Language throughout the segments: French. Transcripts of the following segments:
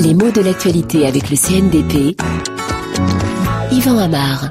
Les mots de l'actualité avec le CNDP. Yvan Amar.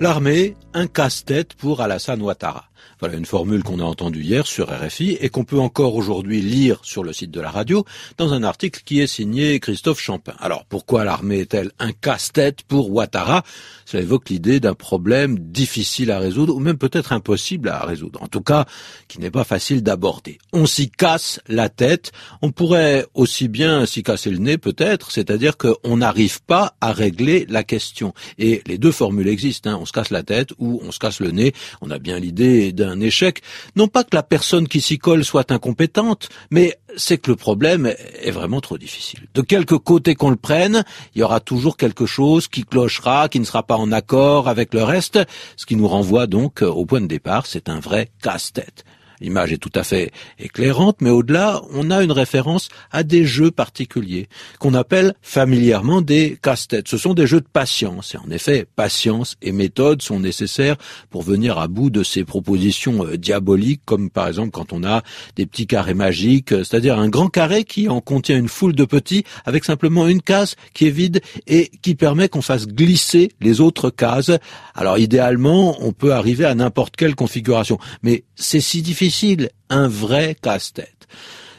L'armée, un casse-tête pour Alassane Ouattara. Voilà une formule qu'on a entendue hier sur RFI et qu'on peut encore aujourd'hui lire sur le site de la radio dans un article qui est signé Christophe Champin. Alors pourquoi l'armée est-elle un casse-tête pour Ouattara? Ça évoque l'idée d'un problème difficile à résoudre ou même peut-être impossible à résoudre. En tout cas, qui n'est pas facile d'aborder. On s'y casse la tête. On pourrait aussi bien s'y casser le nez peut-être, c'est-à-dire qu'on n'arrive pas à régler la question. Et les deux formules existent. Hein. On se casse la tête ou on se casse le nez. On a bien l'idée d'un échec. Non pas que la personne qui s'y colle soit incompétente, mais c'est que le problème est vraiment trop difficile. De quelque côté qu'on le prenne, il y aura toujours quelque chose qui clochera, qui ne sera pas en accord avec le reste, ce qui nous renvoie donc au point de départ, c'est un vrai casse-tête. L'image est tout à fait éclairante, mais au-delà, on a une référence à des jeux particuliers, qu'on appelle familièrement des casse-têtes. Ce sont des jeux de patience, et en effet, patience et méthode sont nécessaires pour venir à bout de ces propositions euh, diaboliques, comme par exemple quand on a des petits carrés magiques, euh, c'est-à-dire un grand carré qui en contient une foule de petits, avec simplement une case qui est vide et qui permet qu'on fasse glisser les autres cases. Alors idéalement, on peut arriver à n'importe quelle configuration, mais c'est si difficile difficile, un vrai casse-tête.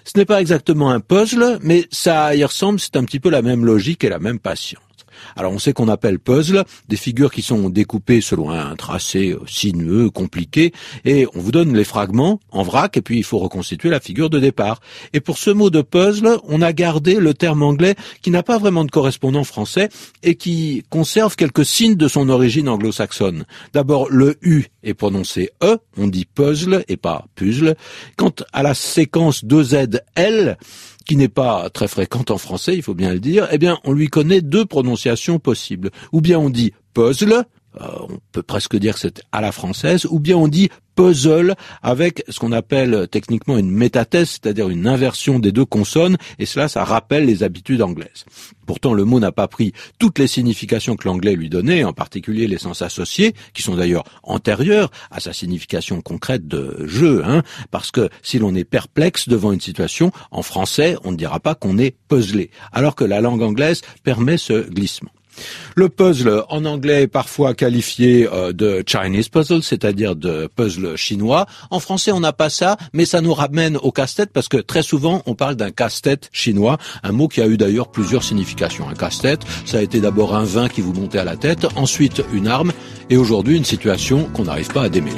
Ce n'est pas exactement un puzzle, mais ça y ressemble, c'est un petit peu la même logique et la même passion. Alors on sait qu'on appelle puzzle des figures qui sont découpées selon un tracé euh, sinueux, compliqué, et on vous donne les fragments en vrac, et puis il faut reconstituer la figure de départ. Et pour ce mot de puzzle, on a gardé le terme anglais qui n'a pas vraiment de correspondant français et qui conserve quelques signes de son origine anglo-saxonne. D'abord, le U est prononcé E, on dit puzzle et pas puzzle. Quant à la séquence 2ZL, qui n'est pas très fréquente en français, il faut bien le dire, eh bien, on lui connaît deux prononciations possibles. Ou bien on dit puzzle, on peut presque dire que c'est à la française, ou bien on dit puzzle avec ce qu'on appelle techniquement une métathèse, c'est-à-dire une inversion des deux consonnes, et cela, ça rappelle les habitudes anglaises. Pourtant, le mot n'a pas pris toutes les significations que l'anglais lui donnait, en particulier les sens associés, qui sont d'ailleurs antérieurs à sa signification concrète de jeu, hein, parce que si l'on est perplexe devant une situation, en français, on ne dira pas qu'on est puzzlé, alors que la langue anglaise permet ce glissement. Le puzzle en anglais est parfois qualifié euh, de Chinese puzzle, c'est-à-dire de puzzle chinois. En français, on n'a pas ça, mais ça nous ramène au casse-tête parce que très souvent, on parle d'un casse-tête chinois, un mot qui a eu d'ailleurs plusieurs significations. Un casse-tête, ça a été d'abord un vin qui vous montait à la tête, ensuite une arme, et aujourd'hui une situation qu'on n'arrive pas à démêler.